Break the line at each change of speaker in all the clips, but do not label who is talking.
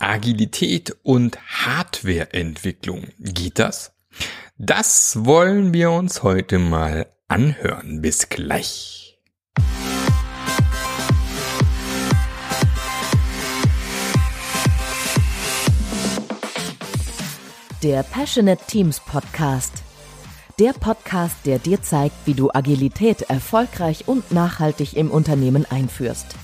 Agilität und Hardwareentwicklung. Geht das? Das wollen wir uns heute mal anhören. Bis gleich.
Der Passionate Teams Podcast. Der Podcast, der dir zeigt, wie du Agilität erfolgreich und nachhaltig im Unternehmen einführst.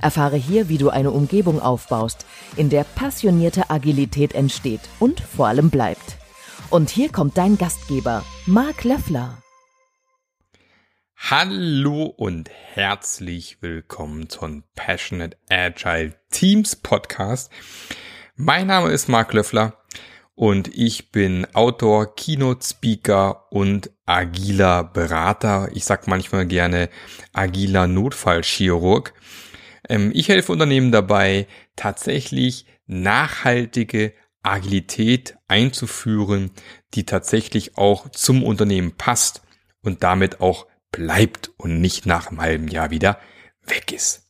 Erfahre hier, wie du eine Umgebung aufbaust, in der passionierte Agilität entsteht und vor allem bleibt. Und hier kommt dein Gastgeber, Marc Löffler.
Hallo und herzlich willkommen zum Passionate Agile Teams Podcast. Mein Name ist Marc Löffler und ich bin Autor, Keynote Speaker und agiler Berater. Ich sag manchmal gerne agiler Notfallchirurg. Ähm, ich helfe Unternehmen dabei, tatsächlich nachhaltige Agilität einzuführen, die tatsächlich auch zum Unternehmen passt und damit auch bleibt und nicht nach einem halben Jahr wieder weg ist.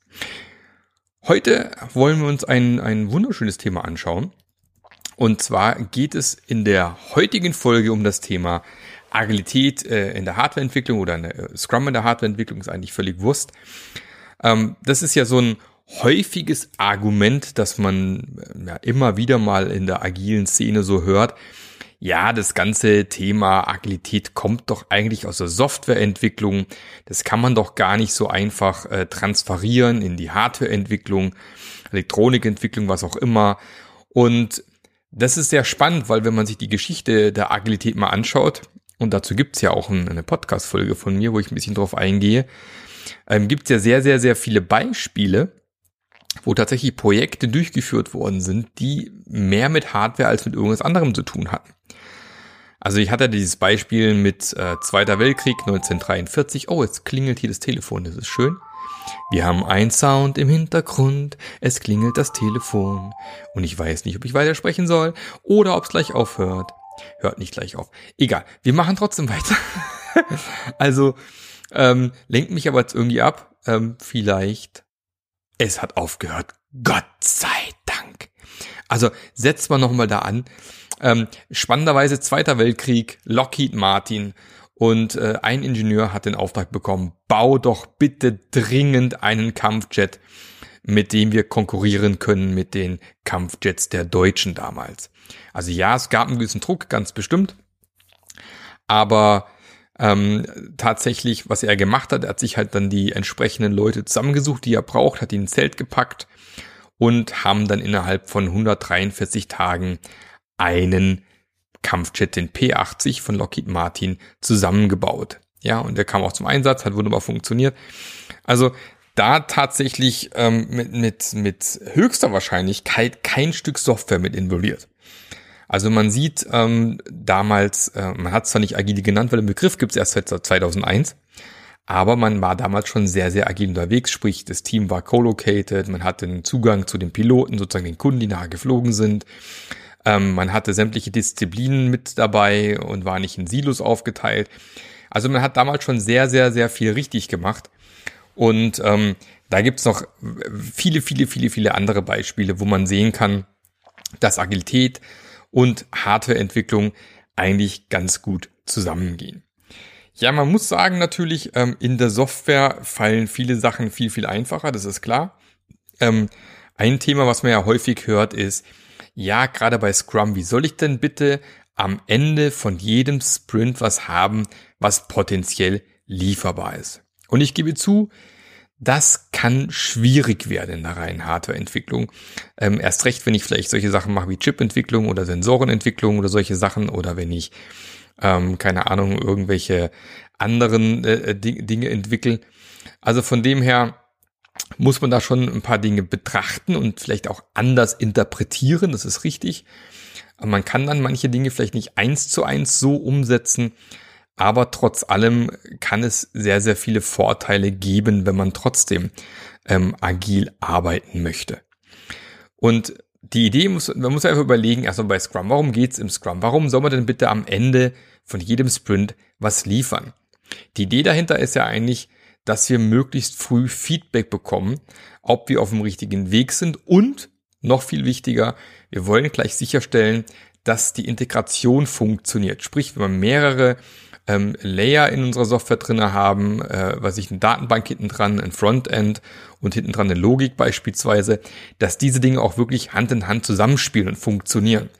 Heute wollen wir uns ein, ein wunderschönes Thema anschauen. Und zwar geht es in der heutigen Folge um das Thema Agilität äh, in der Hardwareentwicklung oder äh, Scrum in der Hardwareentwicklung ist eigentlich völlig Wurst. Ähm, das ist ja so ein häufiges Argument, das man äh, ja, immer wieder mal in der agilen Szene so hört. Ja, das ganze Thema Agilität kommt doch eigentlich aus der Softwareentwicklung. Das kann man doch gar nicht so einfach äh, transferieren in die Hardwareentwicklung, Elektronikentwicklung, was auch immer. Und das ist sehr spannend, weil wenn man sich die Geschichte der Agilität mal anschaut, und dazu gibt's ja auch eine Podcast-Folge von mir, wo ich ein bisschen drauf eingehe, ähm, gibt es ja sehr, sehr, sehr viele Beispiele, wo tatsächlich Projekte durchgeführt worden sind, die mehr mit Hardware als mit irgendwas anderem zu tun hatten. Also ich hatte dieses Beispiel mit äh, Zweiter Weltkrieg 1943. Oh, jetzt klingelt hier das Telefon, das ist schön. Wir haben ein Sound im Hintergrund, es klingelt das Telefon und ich weiß nicht, ob ich weitersprechen soll oder ob es gleich aufhört. Hört nicht gleich auf. Egal, wir machen trotzdem weiter. also ähm, lenkt mich aber jetzt irgendwie ab. Ähm, vielleicht, es hat aufgehört. Gott sei Dank. Also setzt man nochmal da an. Ähm, spannenderweise Zweiter Weltkrieg, Lockheed Martin und äh, ein Ingenieur hat den Auftrag bekommen, bau doch bitte dringend einen Kampfjet, mit dem wir konkurrieren können mit den Kampfjets der Deutschen damals. Also ja, es gab einen gewissen Druck, ganz bestimmt. Aber ähm, tatsächlich, was er gemacht hat, er hat sich halt dann die entsprechenden Leute zusammengesucht, die er braucht, hat ihn ins Zelt gepackt und haben dann innerhalb von 143 Tagen einen Kampfjet, den P-80 von Lockheed Martin, zusammengebaut. Ja, und der kam auch zum Einsatz, hat wunderbar funktioniert. Also da tatsächlich ähm, mit, mit, mit höchster Wahrscheinlichkeit kein Stück Software mit involviert. Also man sieht ähm, damals, äh, man hat es zwar nicht agil genannt, weil den Begriff gibt es erst seit 2001, aber man war damals schon sehr, sehr agil unterwegs, sprich das Team war co-located, man hatte den Zugang zu den Piloten, sozusagen den Kunden, die nachher geflogen sind. Ähm, man hatte sämtliche Disziplinen mit dabei und war nicht in Silos aufgeteilt. Also man hat damals schon sehr, sehr, sehr viel richtig gemacht. Und ähm, da gibt's noch viele, viele, viele, viele andere Beispiele, wo man sehen kann, dass Agilität und Hardwareentwicklung eigentlich ganz gut zusammengehen. Ja, man muss sagen natürlich, ähm, in der Software fallen viele Sachen viel, viel einfacher, das ist klar. Ähm, ein Thema, was man ja häufig hört, ist, ja, gerade bei Scrum, wie soll ich denn bitte am Ende von jedem Sprint was haben, was potenziell lieferbar ist? Und ich gebe zu, das kann schwierig werden in der reinen Hardwareentwicklung. Ähm, erst recht, wenn ich vielleicht solche Sachen mache wie Chipentwicklung oder Sensorenentwicklung oder solche Sachen oder wenn ich, ähm, keine Ahnung, irgendwelche anderen äh, äh Dinge entwickle. Also von dem her muss man da schon ein paar Dinge betrachten und vielleicht auch anders interpretieren, das ist richtig. Aber man kann dann manche Dinge vielleicht nicht eins zu eins so umsetzen, aber trotz allem kann es sehr, sehr viele Vorteile geben, wenn man trotzdem ähm, agil arbeiten möchte. Und die Idee muss, man muss einfach überlegen, erstmal bei Scrum, warum geht's im Scrum? Warum soll man denn bitte am Ende von jedem Sprint was liefern? Die Idee dahinter ist ja eigentlich, dass wir möglichst früh Feedback bekommen, ob wir auf dem richtigen Weg sind und noch viel wichtiger, wir wollen gleich sicherstellen, dass die Integration funktioniert. Sprich, wenn wir mehrere ähm, Layer in unserer Software drinne haben, äh, was ich eine Datenbank hinten dran, ein Frontend und hinten dran eine Logik beispielsweise, dass diese Dinge auch wirklich Hand in Hand zusammenspielen und funktionieren.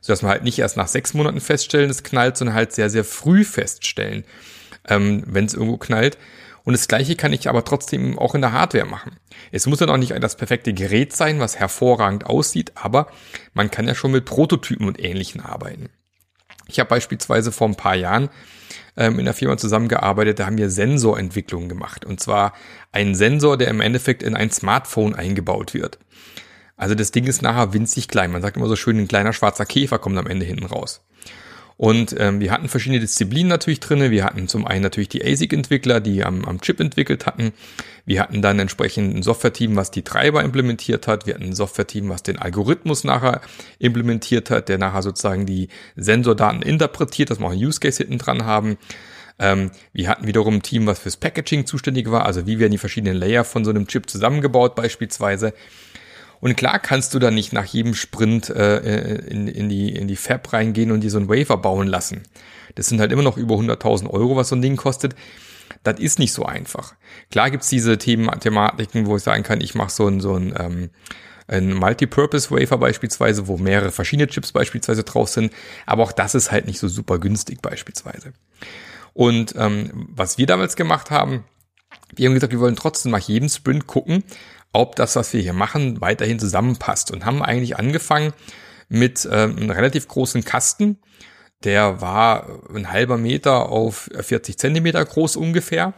Sodass wir halt nicht erst nach sechs Monaten feststellen, es knallt, sondern halt sehr, sehr früh feststellen, ähm, wenn es irgendwo knallt. Und das Gleiche kann ich aber trotzdem auch in der Hardware machen. Es muss dann auch nicht das perfekte Gerät sein, was hervorragend aussieht, aber man kann ja schon mit Prototypen und Ähnlichen arbeiten. Ich habe beispielsweise vor ein paar Jahren ähm, in der Firma zusammengearbeitet, da haben wir Sensorentwicklungen gemacht. Und zwar einen Sensor, der im Endeffekt in ein Smartphone eingebaut wird. Also das Ding ist nachher winzig klein. Man sagt immer so schön, ein kleiner schwarzer Käfer kommt am Ende hinten raus. Und ähm, wir hatten verschiedene Disziplinen natürlich drinne. Wir hatten zum einen natürlich die ASIC-Entwickler, die am, am Chip entwickelt hatten. Wir hatten dann entsprechend ein Software-Team, was die Treiber implementiert hat. Wir hatten ein Software-Team, was den Algorithmus nachher implementiert hat, der nachher sozusagen die Sensordaten interpretiert, dass wir auch einen Use Case hinten dran haben. Ähm, wir hatten wiederum ein Team, was fürs Packaging zuständig war, also wie werden die verschiedenen Layer von so einem Chip zusammengebaut beispielsweise. Und klar kannst du da nicht nach jedem Sprint äh, äh, in, in, die, in die Fab reingehen und dir so ein Wafer bauen lassen. Das sind halt immer noch über 100.000 Euro, was so ein Ding kostet. Das ist nicht so einfach. Klar gibt's diese Themen, Thematiken, wo ich sagen kann, ich mache so ein, so ein, ähm, ein Multipurpose Wafer beispielsweise, wo mehrere verschiedene Chips beispielsweise drauf sind. Aber auch das ist halt nicht so super günstig beispielsweise. Und ähm, was wir damals gemacht haben, wir haben gesagt, wir wollen trotzdem nach jedem Sprint gucken, ob das, was wir hier machen, weiterhin zusammenpasst. Und haben eigentlich angefangen mit ähm, einem relativ großen Kasten. Der war ein halber Meter auf 40 Zentimeter groß ungefähr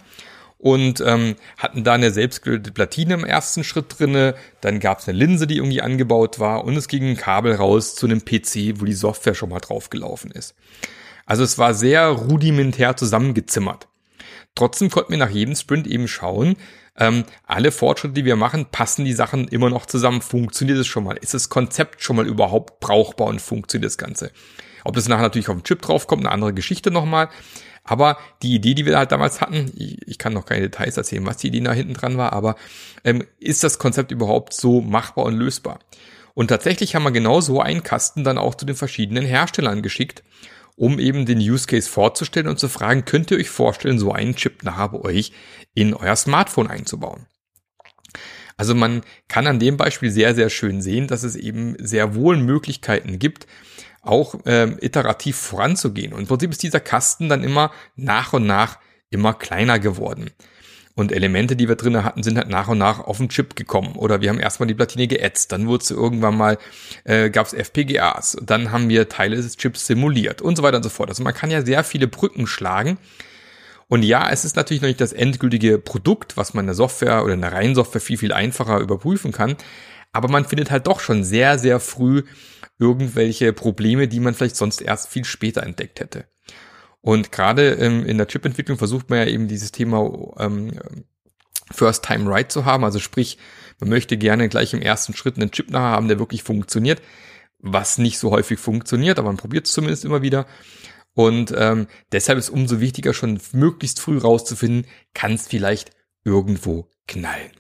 und ähm, hatten da eine selbstgelötete Platine im ersten Schritt drinne. Dann gab es eine Linse, die irgendwie angebaut war und es ging ein Kabel raus zu einem PC, wo die Software schon mal draufgelaufen ist. Also es war sehr rudimentär zusammengezimmert. Trotzdem konnten wir nach jedem Sprint eben schauen, ähm, alle Fortschritte, die wir machen, passen die Sachen immer noch zusammen. Funktioniert es schon mal? Ist das Konzept schon mal überhaupt brauchbar und funktioniert das Ganze? Ob das nachher natürlich auf den Chip draufkommt, eine andere Geschichte nochmal. Aber die Idee, die wir halt damals hatten, ich, ich, kann noch keine Details erzählen, was die Idee da hinten dran war, aber ähm, ist das Konzept überhaupt so machbar und lösbar? Und tatsächlich haben wir genau so einen Kasten dann auch zu den verschiedenen Herstellern geschickt um eben den Use Case vorzustellen und zu fragen, könnt ihr euch vorstellen, so einen Chip nachher bei euch in euer Smartphone einzubauen? Also man kann an dem Beispiel sehr, sehr schön sehen, dass es eben sehr wohl Möglichkeiten gibt, auch ähm, iterativ voranzugehen. Und im Prinzip ist dieser Kasten dann immer nach und nach immer kleiner geworden. Und Elemente, die wir drinne hatten, sind halt nach und nach auf den Chip gekommen. Oder wir haben erstmal die Platine geätzt, dann wurde irgendwann mal, äh, gab es FPGAs, dann haben wir Teile des Chips simuliert und so weiter und so fort. Also man kann ja sehr viele Brücken schlagen. Und ja, es ist natürlich noch nicht das endgültige Produkt, was man in der Software oder in der reinen Software viel, viel einfacher überprüfen kann. Aber man findet halt doch schon sehr, sehr früh irgendwelche Probleme, die man vielleicht sonst erst viel später entdeckt hätte. Und gerade ähm, in der Chip-Entwicklung versucht man ja eben dieses Thema ähm, First Time Right zu haben. Also sprich, man möchte gerne gleich im ersten Schritt einen Chip nachher haben, der wirklich funktioniert, was nicht so häufig funktioniert, aber man probiert es zumindest immer wieder. Und ähm, deshalb ist umso wichtiger, schon möglichst früh rauszufinden, kann es vielleicht irgendwo knallen.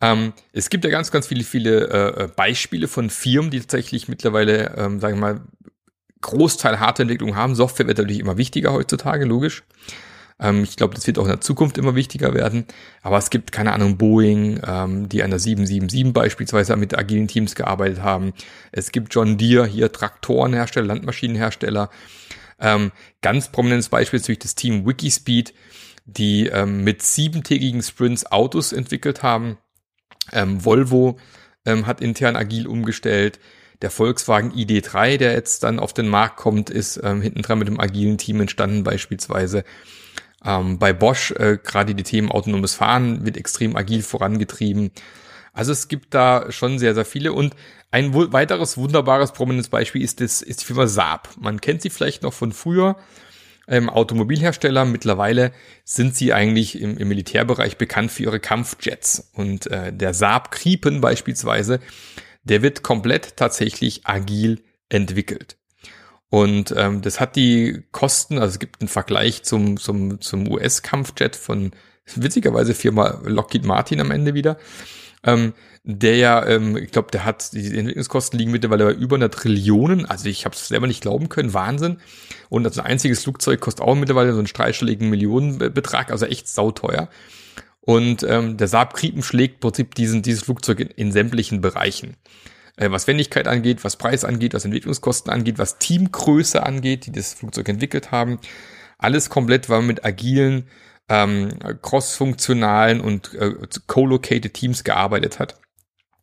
Ähm, es gibt ja ganz, ganz viele, viele äh, äh Beispiele von Firmen, die tatsächlich mittlerweile, ähm, sagen wir mal, Großteil Hardwareentwicklung haben. Software wird natürlich immer wichtiger heutzutage, logisch. Ähm, ich glaube, das wird auch in der Zukunft immer wichtiger werden. Aber es gibt, keine Ahnung, Boeing, ähm, die an der 777 beispielsweise mit agilen Teams gearbeitet haben. Es gibt John Deere, hier Traktorenhersteller, Landmaschinenhersteller. Ähm, ganz prominentes Beispiel ist natürlich das Team Wikispeed, die ähm, mit siebentägigen Sprints Autos entwickelt haben. Ähm, Volvo ähm, hat intern agil umgestellt. Der Volkswagen ID3, der jetzt dann auf den Markt kommt, ist ähm, hinten dran mit dem agilen Team entstanden beispielsweise. Ähm, bei Bosch äh, gerade die Themen autonomes Fahren wird extrem agil vorangetrieben. Also es gibt da schon sehr, sehr viele. Und ein weiteres wunderbares, prominentes Beispiel ist, das, ist die Firma Saab. Man kennt sie vielleicht noch von früher. Ähm, Automobilhersteller. Mittlerweile sind sie eigentlich im, im, Militärbereich bekannt für ihre Kampfjets. Und äh, der Saab Kripen beispielsweise der wird komplett tatsächlich agil entwickelt. Und ähm, das hat die Kosten, also es gibt einen Vergleich zum, zum, zum US-Kampfjet von witzigerweise Firma Lockheed Martin am Ende wieder. ähm, der ja, ähm, ich glaube, der hat, die Entwicklungskosten liegen mittlerweile bei über einer Trillionen. Also ich habe es selber nicht glauben können, Wahnsinn. Und das ein einziges Flugzeug kostet auch mittlerweile so einen dreistelligen Millionenbetrag, also echt sauteuer. Und ähm, der Saab Kripen schlägt im Prinzip diesen, dieses Flugzeug in, in sämtlichen Bereichen. Äh, was Wendigkeit angeht, was Preis angeht, was Entwicklungskosten angeht, was Teamgröße angeht, die das Flugzeug entwickelt haben. Alles komplett war mit agilen, ähm, cross-funktionalen und äh, co-located Teams gearbeitet hat.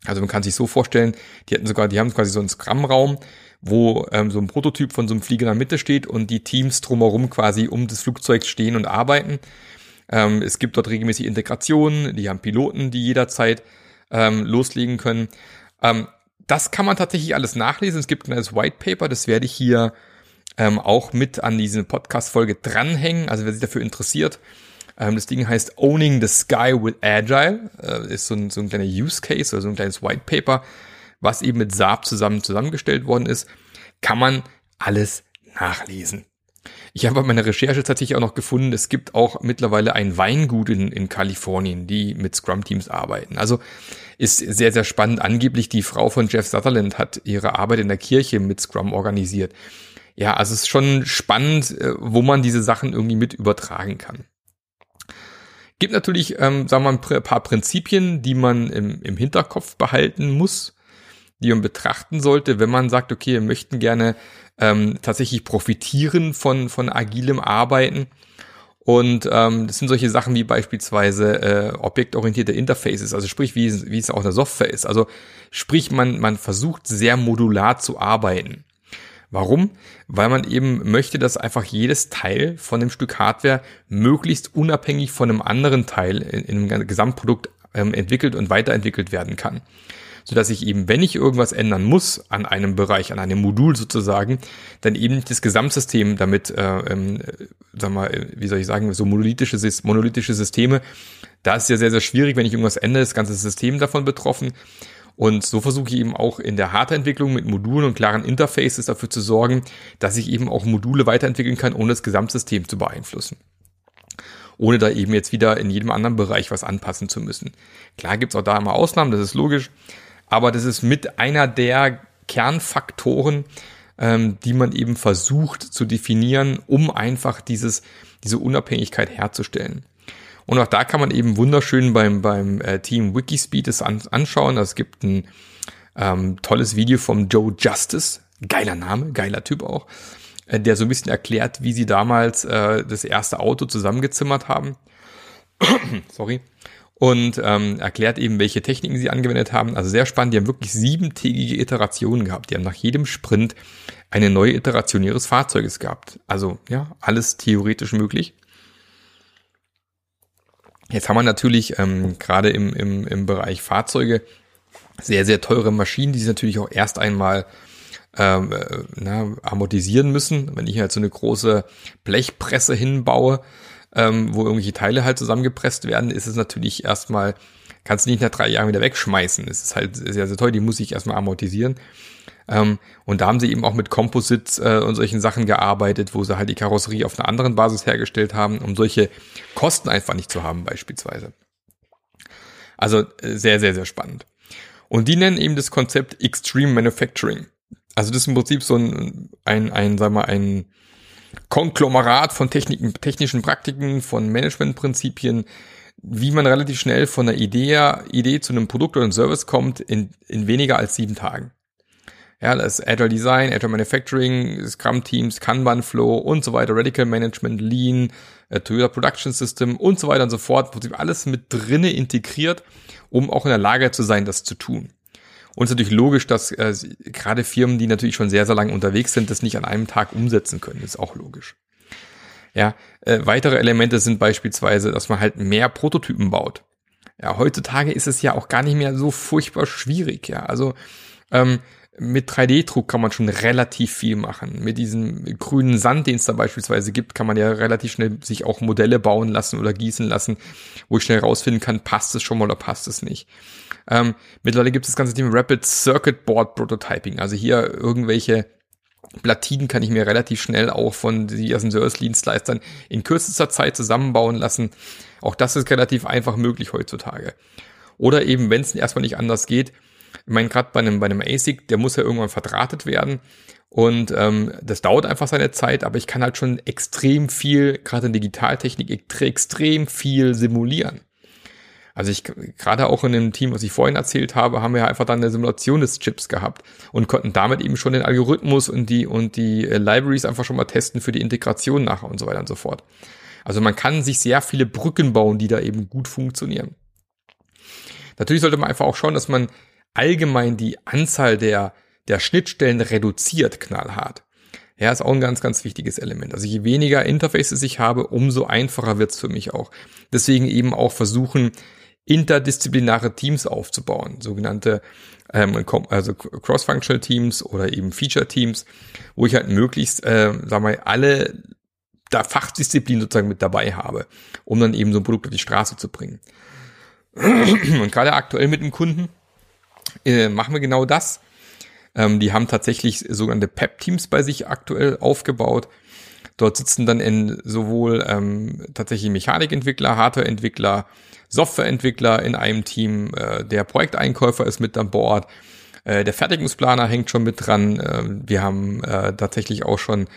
Also man kann sich so vorstellen, die hatten sogar, die haben quasi so einen Scrum-Raum, wo ähm, so ein Prototyp von so einem Flieger in der Mitte steht und die Teams drumherum quasi um das Flugzeug stehen und arbeiten. Ähm, es gibt dort regelmäßig Integrationen, die haben Piloten, die jederzeit ähm, loslegen können. Ähm, das kann man tatsächlich alles nachlesen. Es gibt ein kleines White Paper, das werde ich hier ähm, auch mit an diese Podcast-Folge dranhängen. Also wer sich dafür interessiert, ähm, das Ding heißt Owning the Sky with Agile. Äh, ist so ein, so ein kleiner Use Case oder so ein kleines White Paper, was eben mit Saab zusammen zusammengestellt worden ist. Kann man alles nachlesen. Ich habe bei meiner Recherche tatsächlich auch noch gefunden, es gibt auch mittlerweile ein Weingut in, in Kalifornien, die mit Scrum-Teams arbeiten. Also ist sehr, sehr spannend. Angeblich die Frau von Jeff Sutherland hat ihre Arbeit in der Kirche mit Scrum organisiert. Ja, also es ist schon spannend, äh, wo man diese Sachen irgendwie mit übertragen kann. Gibt natürlich, ähm, sagen wir mal, ein paar Prinzipien, die man im, im Hinterkopf behalten muss, die man betrachten sollte, wenn man sagt, okay, wir möchten gerne ähm, tatsächlich profitieren von, von agilem Arbeiten. Und ähm, das sind solche Sachen wie beispielsweise äh, objektorientierte Interfaces, also sprich, wie, wie es auch in der Software ist. Also sprich, man, man versucht sehr modular zu arbeiten. Warum? Weil man eben möchte, dass einfach jedes Teil von dem Stück Hardware möglichst unabhängig von einem anderen Teil in, in einem Gesamtprodukt ähm, entwickelt und weiterentwickelt werden kann. Sodass ich eben, wenn ich irgendwas ändern muss an einem Bereich, an einem Modul sozusagen, dann eben das Gesamtsystem damit, äh, ähm, sag mal, wie soll ich sagen, so monolithische, monolithische Systeme, da ist ja sehr, sehr schwierig, wenn ich irgendwas ändere, das ganze System davon betroffen. Und so versuche ich eben auch in der Hardwareentwicklung mit Modulen und klaren Interfaces dafür zu sorgen, dass ich eben auch Module weiterentwickeln kann, ohne das Gesamtsystem zu beeinflussen. Ohne da eben jetzt wieder in jedem anderen Bereich was anpassen zu müssen. Klar gibt's auch da immer Ausnahmen, das ist logisch. Aber das ist mit einer der Kernfaktoren, ähm, die man eben versucht zu definieren, um einfach dieses, diese Unabhängigkeit herzustellen. Und auch da kann man eben wunderschön beim, beim äh, Team Wikispeed es an, anschauen. Es gibt ein ähm, tolles Video vom Joe Justice, geiler Name, geiler Typ auch, äh, der so ein bisschen erklärt, wie sie damals äh, das erste Auto zusammengezimmert haben. Sorry. Und ähm, erklärt eben, welche Techniken sie angewendet haben. Also sehr spannend. Die haben wirklich siebentägige Iterationen gehabt. Die haben nach jedem Sprint eine neue Iteration ihres Fahrzeuges gehabt. Also ja, alles theoretisch möglich. Jetzt haben wir natürlich ähm, gerade im, im, im Bereich Fahrzeuge sehr, sehr teure Maschinen, die sich natürlich auch erst einmal ähm, äh, na, amortisieren müssen. Wenn ich halt so eine große Blechpresse hinbaue, ähm, wo irgendwelche Teile halt zusammengepresst werden, ist es natürlich erstmal, kannst du nicht nach drei Jahren wieder wegschmeißen. Es ist halt sehr, sehr teuer, die muss ich erstmal amortisieren. Ähm, und da haben sie eben auch mit Composites äh, und solchen Sachen gearbeitet, wo sie halt die Karosserie auf einer anderen Basis hergestellt haben, um solche Kosten einfach nicht zu haben beispielsweise. Also äh, sehr, sehr, sehr spannend. Und die nennen eben das Konzept Extreme Manufacturing. Also das ist im Prinzip so ein, ein, ein sag mal, ein Konglomerat von Techniken, technischen Praktiken, von Managementprinzipien, wie man relativ schnell von einer Idee, Idee zu einem Produkt oder einem Service kommt in, in weniger als sieben Tagen. Ja, das ist Agile Design, Agile Manufacturing, Scrum Teams, Kanban Flow und so weiter, Radical Management, Lean, äh, Toyota Production System und so weiter und so fort. Alles mit drinne integriert, um auch in der Lage zu sein, das zu tun. Und es ist natürlich logisch, dass äh, gerade Firmen, die natürlich schon sehr, sehr lange unterwegs sind, das nicht an einem Tag umsetzen können. Das ist auch logisch. Ja, äh, weitere Elemente sind beispielsweise, dass man halt mehr Prototypen baut. Ja, heutzutage ist es ja auch gar nicht mehr so furchtbar schwierig. Ja, also ähm, mit 3D-Druck kann man schon relativ viel machen. Mit diesem grünen Sand, den es da beispielsweise gibt, kann man ja relativ schnell sich auch Modelle bauen lassen oder gießen lassen, wo ich schnell rausfinden kann, passt es schon mal oder passt es nicht. Ähm, mittlerweile gibt es das ganze Thema Rapid Circuit Board Prototyping. Also hier irgendwelche Platinen kann ich mir relativ schnell auch von diversen Service-Dienstleistern in kürzester Zeit zusammenbauen lassen. Auch das ist relativ einfach möglich heutzutage. Oder eben, wenn es erstmal nicht anders geht, ich meine, gerade bei einem, bei einem ASIC, der muss ja irgendwann verdrahtet werden. Und ähm, das dauert einfach seine Zeit, aber ich kann halt schon extrem viel, gerade in Digitaltechnik, extrem viel simulieren. Also ich gerade auch in dem Team, was ich vorhin erzählt habe, haben wir einfach dann eine Simulation des Chips gehabt und konnten damit eben schon den Algorithmus und die und die äh, Libraries einfach schon mal testen für die Integration nachher und so weiter und so fort. Also man kann sich sehr viele Brücken bauen, die da eben gut funktionieren. Natürlich sollte man einfach auch schauen, dass man allgemein die Anzahl der der Schnittstellen reduziert knallhart. Ja, ist auch ein ganz, ganz wichtiges Element. Also je weniger Interfaces ich habe, umso einfacher wird's für mich auch. Deswegen eben auch versuchen, interdisziplinäre Teams aufzubauen, sogenannte ähm, also Cross-Functional Teams oder eben Feature-Teams, wo ich halt möglichst, äh, sagen wir, alle da Fachdisziplinen sozusagen mit dabei habe, um dann eben so ein Produkt auf die Straße zu bringen. Und gerade aktuell mit dem Kunden äh, machen wir genau das. Ähm, die haben tatsächlich sogenannte PEP-Teams bei sich aktuell aufgebaut. Dort sitzen dann in sowohl ähm, tatsächlich Mechanikentwickler, Hardwareentwickler, Softwareentwickler in einem Team, äh, der Projekteinkäufer ist mit an Bord, äh, der Fertigungsplaner hängt schon mit dran, äh, wir haben äh, tatsächlich auch schon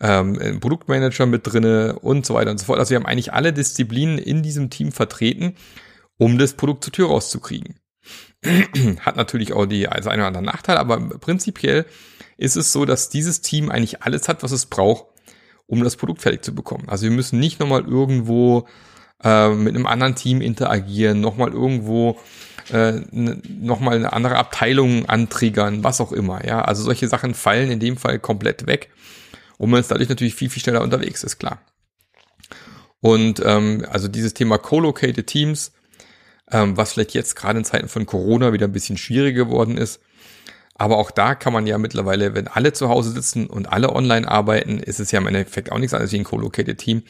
ähm, einen Produktmanager mit drinne und so weiter und so fort. Also wir haben eigentlich alle Disziplinen in diesem Team vertreten, um das Produkt zur Tür rauszukriegen. Hat natürlich auch die also einen oder anderen Nachteil, aber prinzipiell ist es so, dass dieses Team eigentlich alles hat, was es braucht, um das Produkt fertig zu bekommen. Also wir müssen nicht nochmal irgendwo äh, mit einem anderen Team interagieren, nochmal irgendwo äh, nochmal eine andere Abteilung antriggern, was auch immer. Ja, also solche Sachen fallen in dem Fall komplett weg und man ist dadurch natürlich viel, viel schneller unterwegs, ist klar. Und ähm, also dieses Thema Co-Located Teams, ähm, was vielleicht jetzt gerade in Zeiten von Corona wieder ein bisschen schwieriger geworden ist, aber auch da kann man ja mittlerweile, wenn alle zu Hause sitzen und alle online arbeiten, ist es ja im Endeffekt auch nichts anderes wie ein co-located Team.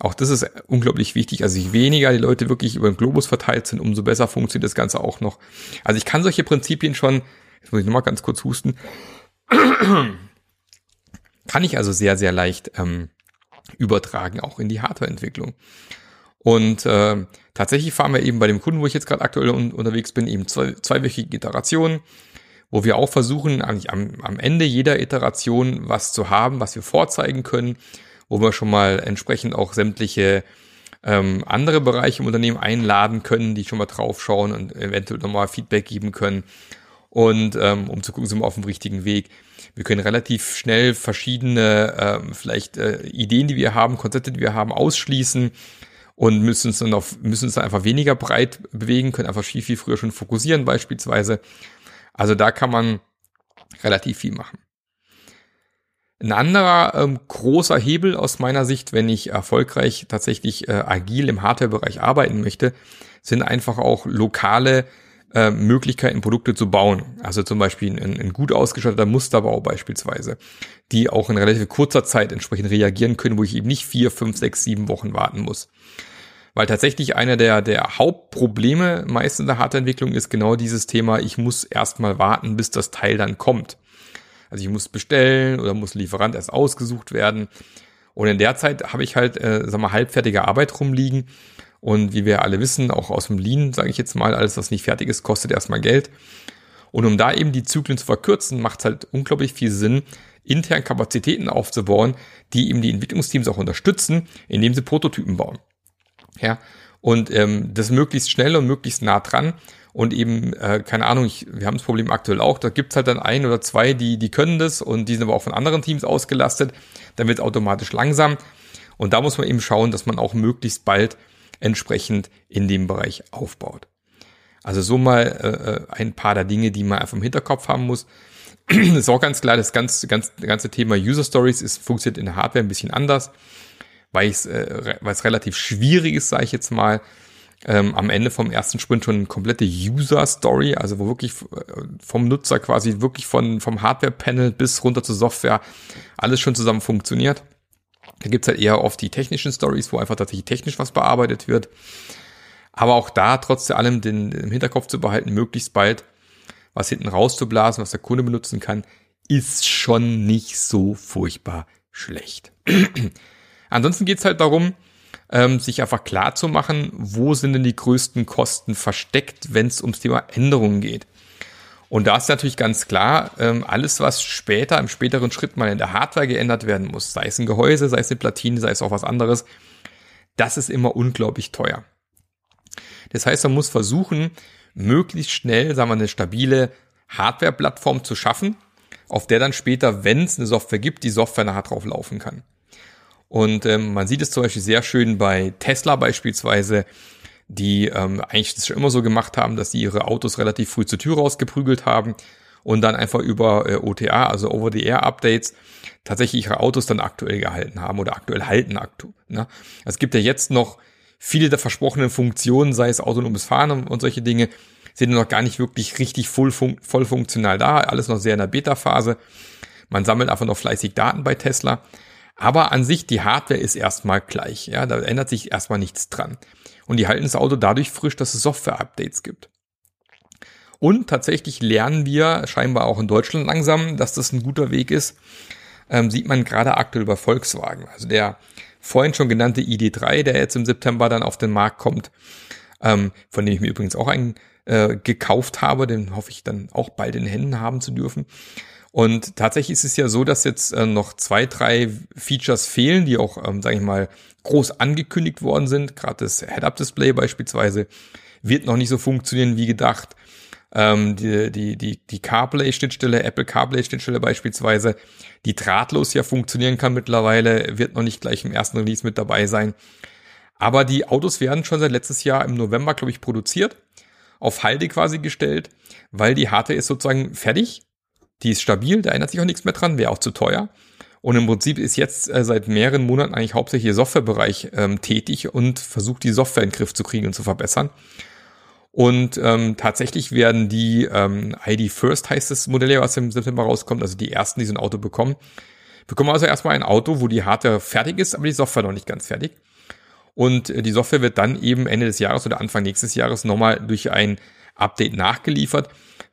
Auch das ist unglaublich wichtig. Also je weniger die Leute wirklich über den Globus verteilt sind, umso besser funktioniert das Ganze auch noch. Also ich kann solche Prinzipien schon, jetzt muss ich nochmal ganz kurz husten, kann ich also sehr, sehr leicht ähm, übertragen, auch in die Hardwareentwicklung. Und äh, tatsächlich fahren wir eben bei dem Kunden, wo ich jetzt gerade aktuell un unterwegs bin, eben zwei, zweiwöchige Iterationen wo wir auch versuchen, eigentlich am, am Ende jeder Iteration was zu haben, was wir vorzeigen können, wo wir schon mal entsprechend auch sämtliche ähm, andere Bereiche im Unternehmen einladen können, die schon mal draufschauen und eventuell nochmal Feedback geben können. Und ähm, um zu gucken, sind wir auf dem richtigen Weg. Wir können relativ schnell verschiedene, ähm, vielleicht äh, Ideen, die wir haben, Konzepte, die wir haben, ausschließen und müssen uns dann auf, müssen uns dann einfach weniger breit bewegen, können einfach viel, viel früher schon fokussieren beispielsweise also da kann man relativ viel machen. Ein anderer ähm, großer Hebel aus meiner Sicht, wenn ich erfolgreich tatsächlich äh, agil im Hardware-Bereich arbeiten möchte, sind einfach auch lokale äh, Möglichkeiten, Produkte zu bauen. Also zum Beispiel ein, ein, gut ausgestatteter Musterbau beispielsweise, die auch in relativ kurzer Zeit entsprechend reagieren können, wo ich eben nicht vier, fünf, sechs, sieben Wochen warten muss. Weil tatsächlich einer der, der Hauptprobleme meist in der Hardwareentwicklung ist genau dieses Thema, ich muss erstmal warten, bis das Teil dann kommt. Also ich muss bestellen oder muss Lieferant erst ausgesucht werden. Und in der Zeit habe ich halt, äh, sag mal, halbfertige Arbeit rumliegen. Und wie wir alle wissen, auch aus dem Lean, sage ich jetzt mal, alles, was nicht fertig ist, kostet erstmal Geld. Und um da eben die Zyklen zu verkürzen, macht es halt unglaublich viel Sinn, intern Kapazitäten aufzubauen, die eben die Entwicklungsteams auch unterstützen, indem sie Prototypen bauen. Ja, und ähm, das möglichst schnell und möglichst nah dran. Und eben, äh, keine Ahnung, ich, wir haben das Problem aktuell auch, da gibt's halt dann ein oder zwei, die, die können das und die sind aber auch von anderen Teams ausgelastet. Dann wird automatisch langsam. Und da muss man eben schauen, dass man auch möglichst bald entsprechend in dem Bereich aufbaut. Also so mal äh, äh ein paar der Dinge, die man einfach im Hinterkopf haben muss. ist auch ganz klar, das ganze, ganze, ganze Thema User Stories ist, funktioniert in der Hardware ein bisschen anders weil es äh, weil es relativ schwierig ist, sage ich jetzt mal, ähm, am Ende vom ersten Sprint schon eine komplette User-Story, also wo wirklich äh, vom Nutzer quasi wirklich von, vom Hardware-Panel bis runter zur Software alles schon zusammen funktioniert. Da gibt's halt eher oft die technischen Stories, wo einfach tatsächlich technisch was bearbeitet wird. Aber auch da trotz allem den, im Hinterkopf zu behalten, möglichst bald was hinten rauszublasen, was der Kunde benutzen kann, ist schon nicht so furchtbar schlecht. Ansonsten geht's halt darum, ähm, sich einfach klar zu machen, wo sind denn die größten Kosten versteckt, wenn es ums Thema Änderungen geht. Und da ist natürlich ganz klar, ähm, alles, was später, im späteren Schritt mal in der Hardware geändert werden muss, sei es ein Gehäuse, sei es eine Platine, sei es auch was anderes, das ist immer unglaublich teuer. Das heißt, man muss versuchen, möglichst schnell, sagen wir, eine stabile Hardware-Plattform zu schaffen, auf der dann später, wenn es eine Software gibt, die Software nachher drauf laufen kann. Und ähm, man sieht es zum Beispiel sehr schön bei Tesla beispielsweise, die ähm, eigentlich das schon immer so gemacht haben, dass sie ihre Autos relativ früh zur Tür rausgeprügelt haben und dann einfach über äh, OTA, also Over-the-Air-Updates, tatsächlich ihre Autos dann aktuell gehalten haben oder aktuell halten. Aktu ne? Es gibt ja jetzt noch viele der versprochenen Funktionen, sei es autonomes Fahren und, und solche Dinge, sind noch gar nicht wirklich richtig voll, fun voll funktional da, alles noch sehr in der Beta-Phase. Man sammelt einfach noch fleißig Daten bei Tesla. Aber an sich, die Hardware ist erstmal gleich. Ja, da ändert sich erstmal nichts dran. Und die halten das Auto dadurch frisch, dass es Software-Updates gibt. Und tatsächlich lernen wir scheinbar auch in Deutschland langsam, dass das ein guter Weg ist. Ähm, sieht man gerade aktuell bei Volkswagen. Also der vorhin schon genannte ID3, der jetzt im September dann auf den Markt kommt, ähm, von dem ich mir übrigens auch einen äh, gekauft habe, den hoffe ich dann auch bald in Händen haben zu dürfen. Und tatsächlich ist es ja so, dass jetzt äh, noch zwei, drei Features fehlen, die auch, ähm, sage ich mal, groß angekündigt worden sind. Gerade das Head-Up-Display beispielsweise wird noch nicht so funktionieren wie gedacht. Ähm, die, die, die, die CarPlay-Schnittstelle, Apple CarPlay-Schnittstelle beispielsweise, die drahtlos ja funktionieren kann mittlerweile, wird noch nicht gleich im ersten Release mit dabei sein. Aber die Autos werden schon seit letztes Jahr im November, glaube ich, produziert, auf Halde quasi gestellt, weil die Hardware ist sozusagen fertig die ist stabil, da ändert sich auch nichts mehr dran, wäre auch zu teuer. Und im Prinzip ist jetzt äh, seit mehreren Monaten eigentlich hauptsächlich der Softwarebereich ähm, tätig und versucht, die Software in den Griff zu kriegen und zu verbessern. Und ähm, tatsächlich werden die ähm, ID First heißt das Modell, was im September rauskommt, also die ersten, die so ein Auto bekommen, bekommen also erstmal ein Auto, wo die Hardware fertig ist, aber die Software noch nicht ganz fertig. Und äh, die Software wird dann eben Ende des Jahres oder Anfang nächstes Jahres nochmal durch ein Update nachgeliefert,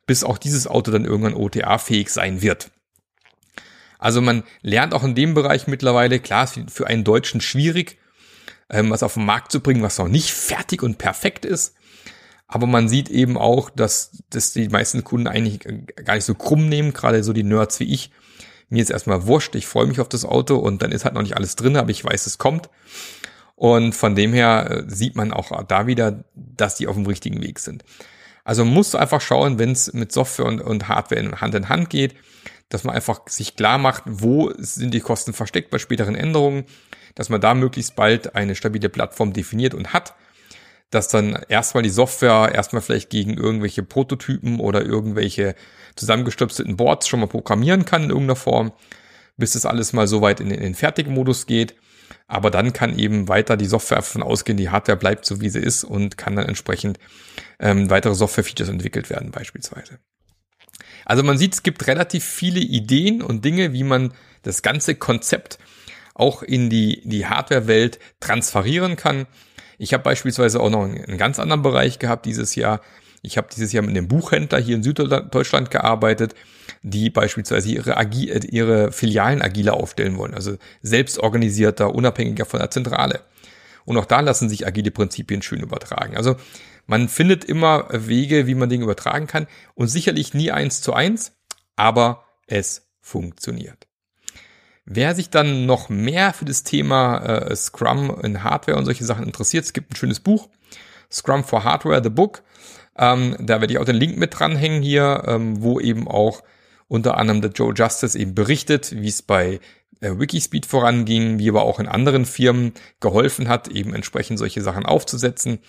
bis auch dieses Auto dann irgendwann OTA-fähig sein wird. Also man lernt auch in dem Bereich mittlerweile, klar, für einen Deutschen schwierig, ähm, was auf den Markt zu bringen, was noch nicht fertig und perfekt ist. Aber man sieht eben auch, dass, dass die meisten Kunden eigentlich gar nicht so krumm nehmen, gerade so die Nerds wie ich. Mir ist erstmal wurscht, ich freue mich auf das Auto und dann ist halt noch nicht alles drin, aber ich weiß, es kommt. Und von dem her äh, sieht man auch da wieder, dass die auf dem richtigen Weg sind. Also man muss einfach schauen, wenn es mit Software und, und Hardware Hand in Hand geht, dass man einfach sich klar macht, wo sind die Kosten versteckt bei späteren Änderungen, dass man da möglichst bald eine stabile Plattform definiert und hat, dass dann erstmal die Software erstmal vielleicht gegen irgendwelche Prototypen oder irgendwelche zusammengestöpselten Boards schon mal programmieren kann in irgendeiner Form, bis das alles mal so weit in den, in den fertigen Modus geht aber dann kann eben weiter die Software davon ausgehen, die Hardware bleibt so wie sie ist und kann dann entsprechend ähm, weitere Software-Features entwickelt werden beispielsweise. Also man sieht, es gibt relativ viele Ideen und Dinge, wie man das ganze Konzept auch in die, die Hardware-Welt transferieren kann. Ich habe beispielsweise auch noch einen, einen ganz anderen Bereich gehabt dieses Jahr. Ich habe dieses Jahr mit einem Buchhändler hier in Süddeutschland gearbeitet, die beispielsweise ihre, Agi äh, ihre Filialen agiler aufstellen wollen, also selbstorganisierter, unabhängiger von der Zentrale. Und auch da lassen sich agile Prinzipien schön übertragen. Also man findet immer Wege, wie man Dinge übertragen kann und sicherlich nie eins zu eins, aber es funktioniert. Wer sich dann noch mehr für das Thema äh, Scrum in Hardware und solche Sachen interessiert, es gibt ein schönes Buch, Scrum for Hardware, The Book. Ähm, da werde ich auch den Link mit dranhängen hier, ähm, wo eben auch unter anderem der Joe Justice eben berichtet, wie es bei äh, Wikispeed voranging, wie aber auch in anderen Firmen geholfen hat, eben entsprechend solche Sachen aufzusetzen.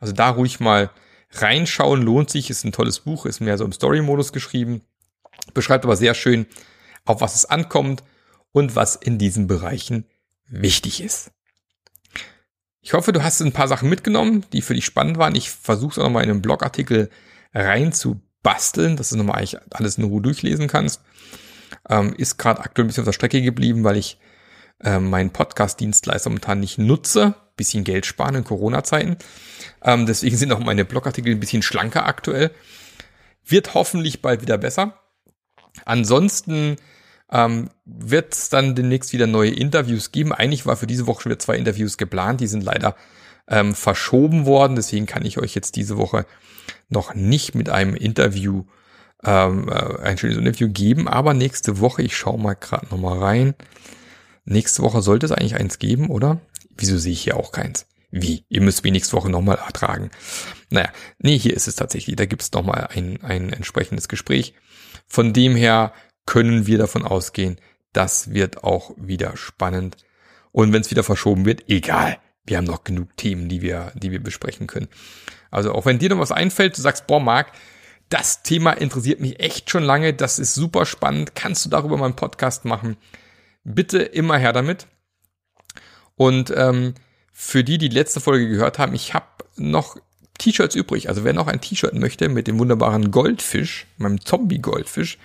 Also da ruhig mal reinschauen, lohnt sich, ist ein tolles Buch, ist mehr so im Story-Modus geschrieben, beschreibt aber sehr schön, auf was es ankommt und was in diesen Bereichen wichtig ist. Ich hoffe, du hast ein paar Sachen mitgenommen, die für dich spannend waren. Ich versuche es auch nochmal in einem Blogartikel reinzubasteln, dass du nochmal eigentlich alles in Ruhe durchlesen kannst. Ähm, ist gerade aktuell ein bisschen auf der Strecke geblieben, weil ich äh, meinen Podcast-Dienstleister momentan nicht nutze. Bisschen Geld sparen in Corona-Zeiten. Ähm, deswegen sind auch meine Blogartikel ein bisschen schlanker aktuell. Wird hoffentlich bald wieder besser. Ansonsten ähm, wird es dann demnächst wieder neue Interviews geben. Eigentlich war für diese Woche schon wieder zwei Interviews geplant, die sind leider ähm, verschoben worden. Deswegen kann ich euch jetzt diese Woche noch nicht mit einem Interview ähm, äh, ein schönes Interview geben. Aber nächste Woche, ich schaue mal gerade noch mal rein. Nächste Woche sollte es eigentlich eins geben, oder? Wieso sehe ich hier auch keins? Wie? Ihr müsst mich nächste Woche nochmal ertragen. Naja, nee, hier ist es tatsächlich. Da gibt es nochmal ein, ein entsprechendes Gespräch. Von dem her können wir davon ausgehen, das wird auch wieder spannend. Und wenn es wieder verschoben wird, egal. Wir haben noch genug Themen, die wir, die wir besprechen können. Also auch wenn dir noch was einfällt, du sagst, boah, Marc, das Thema interessiert mich echt schon lange, das ist super spannend, kannst du darüber mal einen Podcast machen? Bitte immer her damit. Und ähm, für die, die, die letzte Folge gehört haben, ich habe noch T-Shirts übrig. Also wer noch ein T-Shirt möchte mit dem wunderbaren Goldfisch, meinem Zombie-Goldfisch,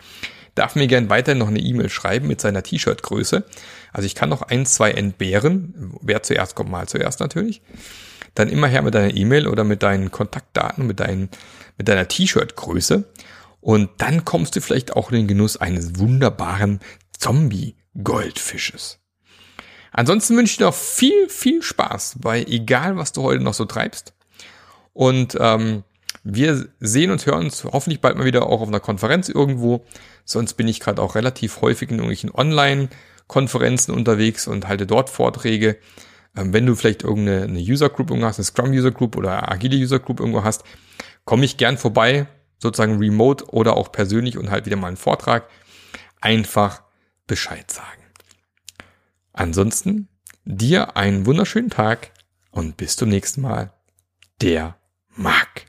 darf mir gern weiter noch eine E-Mail schreiben mit seiner T-Shirt-Größe. Also ich kann noch ein, zwei entbehren. Wer zuerst kommt, mal zuerst natürlich. Dann immer her mit deiner E-Mail oder mit deinen Kontaktdaten, mit, deinen, mit deiner T-Shirt-Größe. Und dann kommst du vielleicht auch in den Genuss eines wunderbaren Zombie-Goldfisches. Ansonsten wünsche ich dir noch viel, viel Spaß bei egal, was du heute noch so treibst. Und ähm, wir sehen und hören uns hoffentlich bald mal wieder auch auf einer Konferenz irgendwo. Sonst bin ich gerade auch relativ häufig in irgendwelchen Online-Konferenzen unterwegs und halte dort Vorträge. Ähm, wenn du vielleicht irgendeine User Group irgendwo hast, eine Scrum User Group oder agile User Group irgendwo hast, komme ich gern vorbei, sozusagen remote oder auch persönlich und halt wieder mal einen Vortrag. Einfach Bescheid sagen. Ansonsten dir einen wunderschönen Tag und bis zum nächsten Mal. Der Marc.